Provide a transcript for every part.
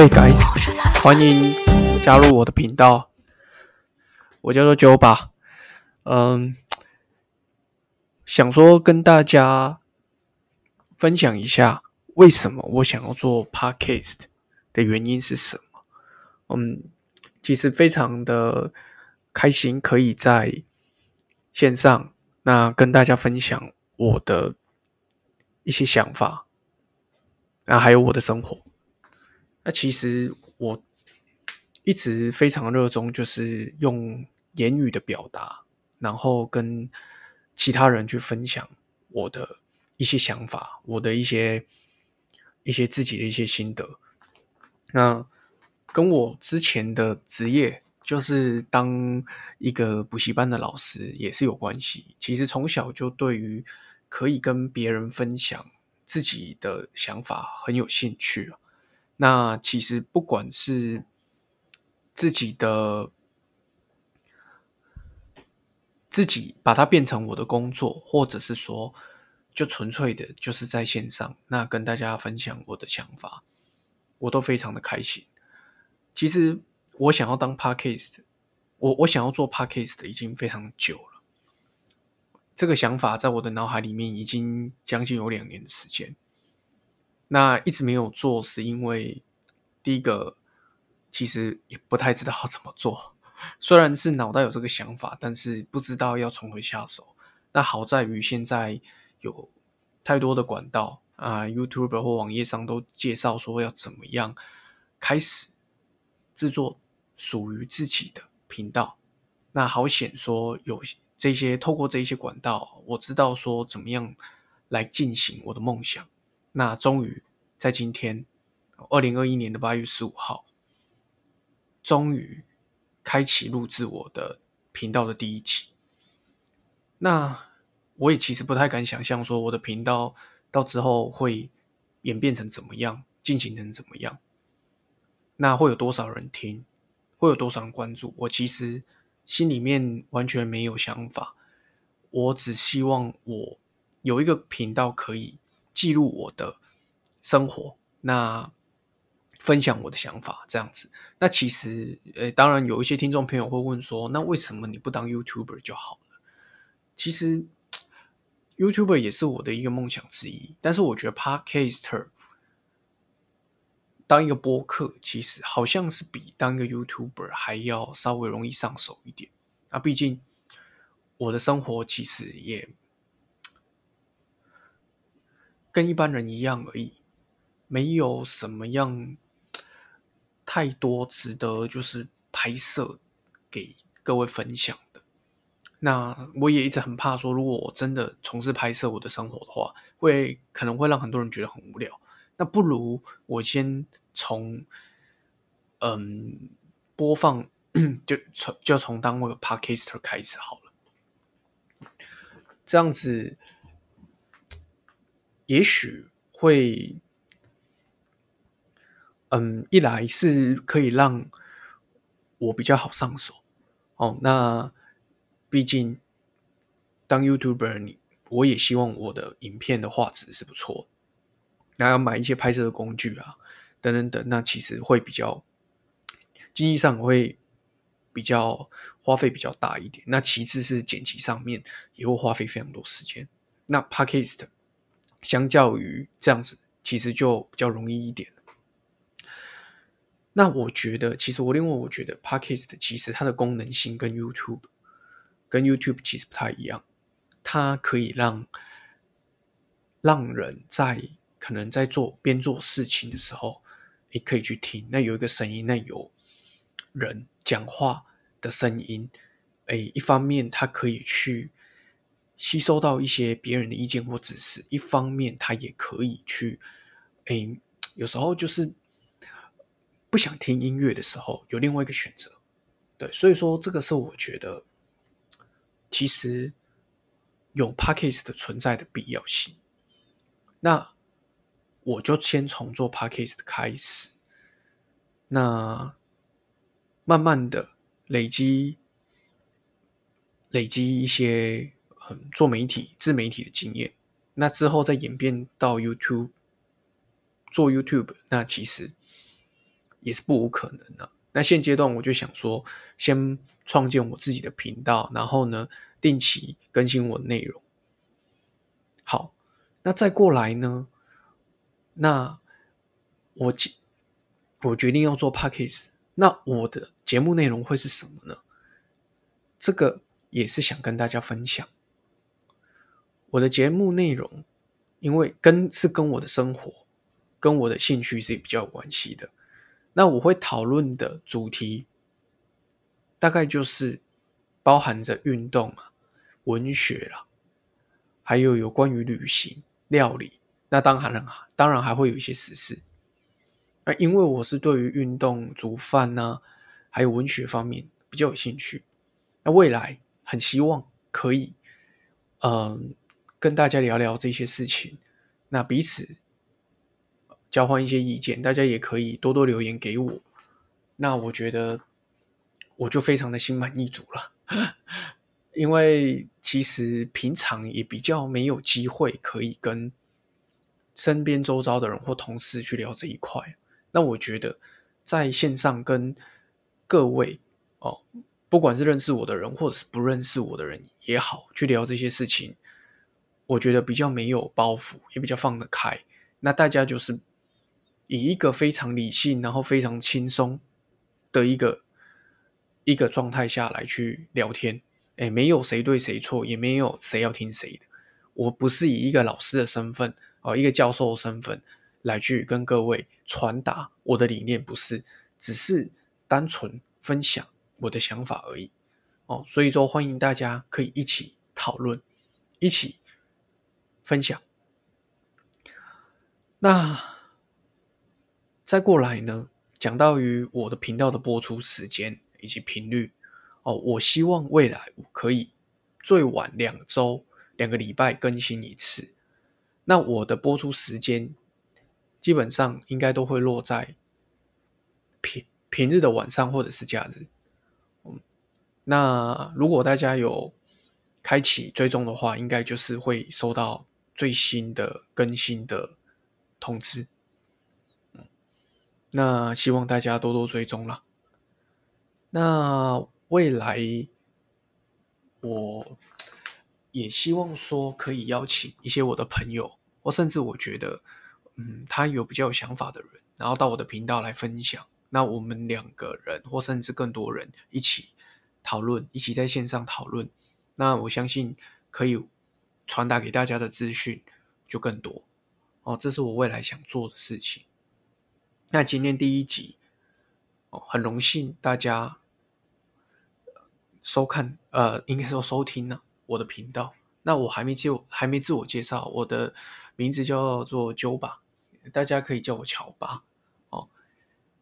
Hey guys，欢迎加入我的频道。我叫做 Joe 吧。嗯，想说跟大家分享一下，为什么我想要做 Podcast 的原因是什么？嗯，其实非常的开心，可以在线上那跟大家分享我的一些想法，那还有我的生活。那其实我一直非常热衷，就是用言语的表达，然后跟其他人去分享我的一些想法，我的一些一些自己的一些心得。那跟我之前的职业，就是当一个补习班的老师，也是有关系。其实从小就对于可以跟别人分享自己的想法很有兴趣那其实不管是自己的自己把它变成我的工作，或者是说就纯粹的就是在线上，那跟大家分享我的想法，我都非常的开心。其实我想要当 podcast，我我想要做 podcast 已经非常久了，这个想法在我的脑海里面已经将近有两年的时间。那一直没有做，是因为第一个其实也不太知道怎么做。虽然是脑袋有这个想法，但是不知道要从何下手。那好在于现在有太多的管道啊，YouTube 或网页上都介绍说要怎么样开始制作属于自己的频道。那好险说有这些透过这些管道，我知道说怎么样来进行我的梦想。那终于在今天，二零二一年的八月十五号，终于开启录制我的频道的第一集。那我也其实不太敢想象，说我的频道到之后会演变成怎么样，进行成怎么样。那会有多少人听，会有多少人关注？我其实心里面完全没有想法。我只希望我有一个频道可以。记录我的生活，那分享我的想法，这样子。那其实，呃，当然有一些听众朋友会问说，那为什么你不当 YouTuber 就好了？其实，YouTuber 也是我的一个梦想之一。但是，我觉得 Podcaster 当一个播客，其实好像是比当一个 YouTuber 还要稍微容易上手一点。那毕竟我的生活其实也。跟一般人一样而已，没有什么样太多值得就是拍摄给各位分享的。那我也一直很怕说，如果我真的从事拍摄我的生活的话，会可能会让很多人觉得很无聊。那不如我先从嗯播放就从就从当那个 podcaster 开始好了，这样子。也许会，嗯，一来是可以让我比较好上手哦。那毕竟当 YouTuber，你我也希望我的影片的画质是不错。那要买一些拍摄的工具啊，等等等，那其实会比较经济上会比较花费比较大一点。那其次是剪辑上面也会花费非常多时间。那 Podcast。相较于这样子，其实就比较容易一点。那我觉得，其实我另外我觉得，Podcast 其实它的功能性跟 YouTube 跟 YouTube 其实不太一样。它可以让让人在可能在做边做事情的时候，也可以去听。那有一个声音，那有人讲话的声音，哎，一方面它可以去。吸收到一些别人的意见或指示，一方面他也可以去，诶，有时候就是不想听音乐的时候，有另外一个选择，对，所以说这个是我觉得其实有 p a c k a g e 的存在的必要性。那我就先从做 p a c k a g e 开始，那慢慢的累积累积一些。做媒体、自媒体的经验，那之后再演变到 YouTube 做 YouTube，那其实也是不无可能的。那现阶段我就想说，先创建我自己的频道，然后呢，定期更新我的内容。好，那再过来呢，那我决我决定要做 p a c k a g e 那我的节目内容会是什么呢？这个也是想跟大家分享。我的节目内容，因为跟是跟我的生活、跟我的兴趣是比较有关系的。那我会讨论的主题，大概就是包含着运动啊、文学啦，还有有关于旅行、料理。那当然了，当然还会有一些时事。那因为我是对于运动、煮饭呐，还有文学方面比较有兴趣。那未来很希望可以，嗯。跟大家聊聊这些事情，那彼此交换一些意见，大家也可以多多留言给我。那我觉得我就非常的心满意足了，因为其实平常也比较没有机会可以跟身边周遭的人或同事去聊这一块。那我觉得在线上跟各位哦，不管是认识我的人或者是不认识我的人也好，去聊这些事情。我觉得比较没有包袱，也比较放得开。那大家就是以一个非常理性，然后非常轻松的一个一个状态下来去聊天。哎，没有谁对谁错，也没有谁要听谁的。我不是以一个老师的身份哦，一个教授的身份来去跟各位传达我的理念，不是，只是单纯分享我的想法而已。哦，所以说欢迎大家可以一起讨论，一起。分享。那再过来呢？讲到于我的频道的播出时间以及频率哦，我希望未来我可以最晚两周、两个礼拜更新一次。那我的播出时间基本上应该都会落在平平日的晚上或者是假日。嗯，那如果大家有开启追踪的话，应该就是会收到。最新的更新的通知，那希望大家多多追踪了。那未来我也希望说可以邀请一些我的朋友，或甚至我觉得，嗯，他有比较有想法的人，然后到我的频道来分享。那我们两个人，或甚至更多人一起讨论，一起在线上讨论。那我相信可以。传达给大家的资讯就更多哦，这是我未来想做的事情。那今天第一集哦，很荣幸大家收看，呃，应该说收听呢我的频道。那我还没介还没自我介绍，我的名字叫做九吧，大家可以叫我乔巴哦。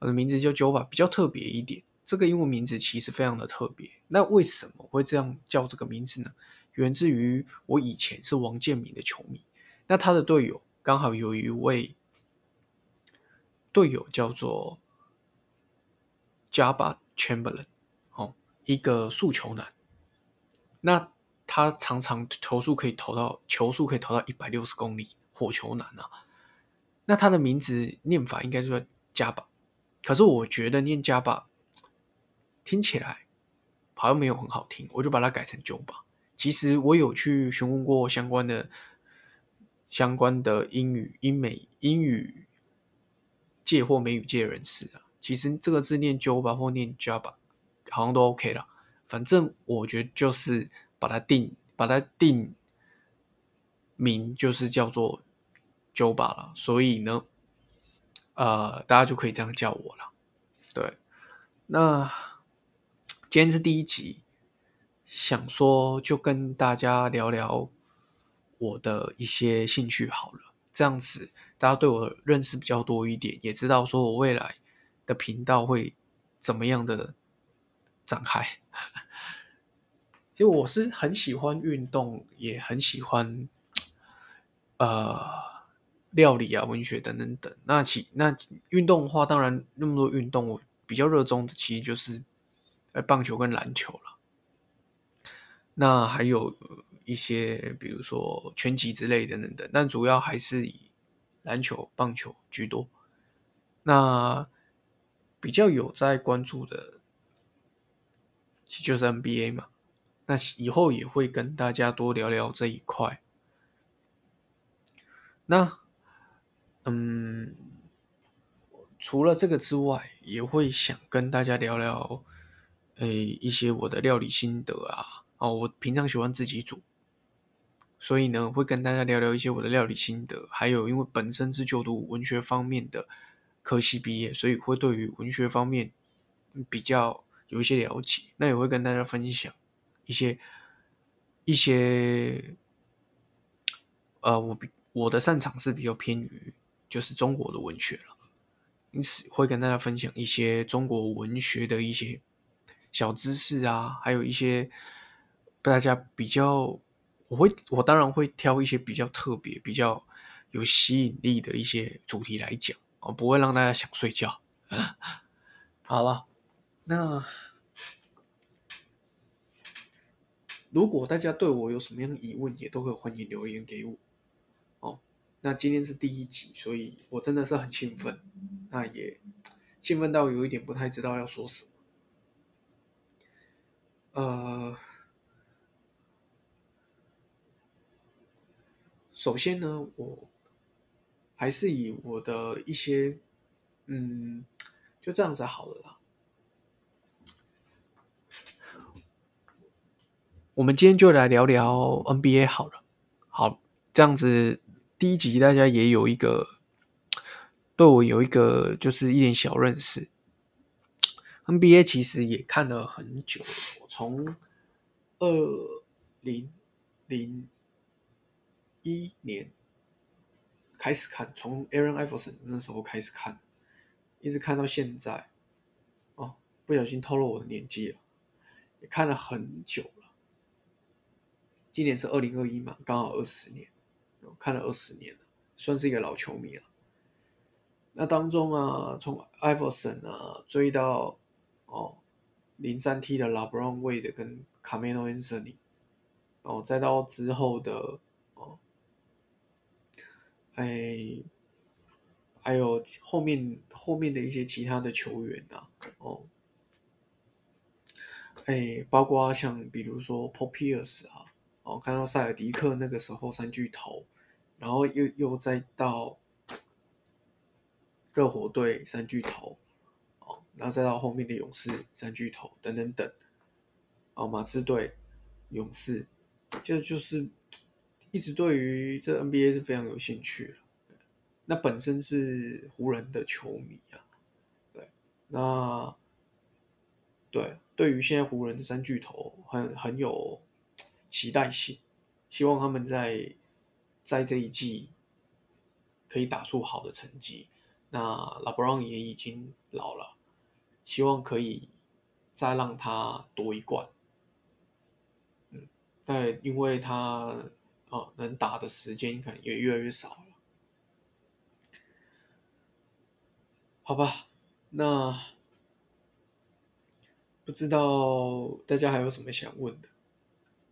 我的名字叫九吧，比较特别一点。这个英文名字其实非常的特别。那为什么会这样叫这个名字呢？源自于我以前是王建民的球迷，那他的队友刚好有一位队友叫做 Jabba Chamberlain，哦，一个速球男。那他常常投速可以投到球速可以投到一百六十公里，火球男啊。那他的名字念法应该是加巴，可是我觉得念加巴听起来好像没有很好听，我就把它改成九巴。其实我有去询问过相关的、相关的英语、英美、英语界或美语界人士啊。其实这个字念 Jo 吧，或念 Java，好像都 OK 了。反正我觉得就是把它定，把它定名，就是叫做 Jo 吧了。所以呢，呃，大家就可以这样叫我了。对，那今天是第一集。想说就跟大家聊聊我的一些兴趣好了，这样子大家对我认识比较多一点，也知道说我未来的频道会怎么样的展开。其实我是很喜欢运动，也很喜欢呃料理啊、文学等等等。那其那运动的话，当然那么多运动，我比较热衷的其实就是棒球跟篮球了。那还有一些，比如说拳击之类的等等，但主要还是以篮球、棒球居多。那比较有在关注的，其实就是 NBA 嘛。那以后也会跟大家多聊聊这一块。那，嗯，除了这个之外，也会想跟大家聊聊，诶，一些我的料理心得啊。哦，我平常喜欢自己煮，所以呢，会跟大家聊聊一些我的料理心得。还有，因为本身是就读文学方面的科系毕业，所以会对于文学方面比较有一些了解。那也会跟大家分享一些一些，呃，我比。我的擅长是比较偏于就是中国的文学了，因此会跟大家分享一些中国文学的一些小知识啊，还有一些大家比较，我会我当然会挑一些比较特别、比较有吸引力的一些主题来讲，我不会让大家想睡觉。好了，那如果大家对我有什么样的疑问，也都会欢迎留言给我哦。那今天是第一集，所以我真的是很兴奋，那也兴奋到有一点不太知道要说什么。呃，首先呢，我还是以我的一些，嗯，就这样子好了啦。我们今天就来聊聊 NBA 好了，好，这样子。第一集大家也有一个对我有一个就是一点小认识，NBA 其实也看了很久了，我，从二零零一年开始看，从 Aaron Iverson 那时候开始看，一直看到现在，哦，不小心透露我的年纪了，也看了很久了，今年是二零二一嘛，刚好二十年。看了二十年了，算是一个老球迷了。那当中啊，从艾弗森啊追到哦零三 T 的 LeBron Wade 跟 Camelo Anthony，哦再到之后的，哎，还有后面后面的一些其他的球员啊，哦，哎，包括像比如说 Paul Pierce 啊，哦看到塞尔迪克那个时候三巨头。然后又又再到热火队三巨头，哦，然后再到后面的勇士三巨头等等等，哦，马刺队、勇士，这就是一直对于这 NBA 是非常有兴趣那本身是湖人的球迷啊，对，那对对于现在湖人的三巨头很很有期待性，希望他们在。在这一季可以打出好的成绩，那拉布朗也已经老了，希望可以再让他夺一冠。嗯，但因为他哦能打的时间可能也越来越少了，好吧，那不知道大家还有什么想问的，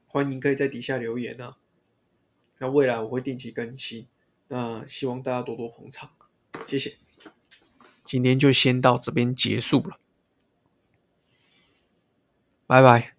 欢迎可以在底下留言啊。那未来我会定期更新，那希望大家多多捧场，谢谢。今天就先到这边结束了，拜拜。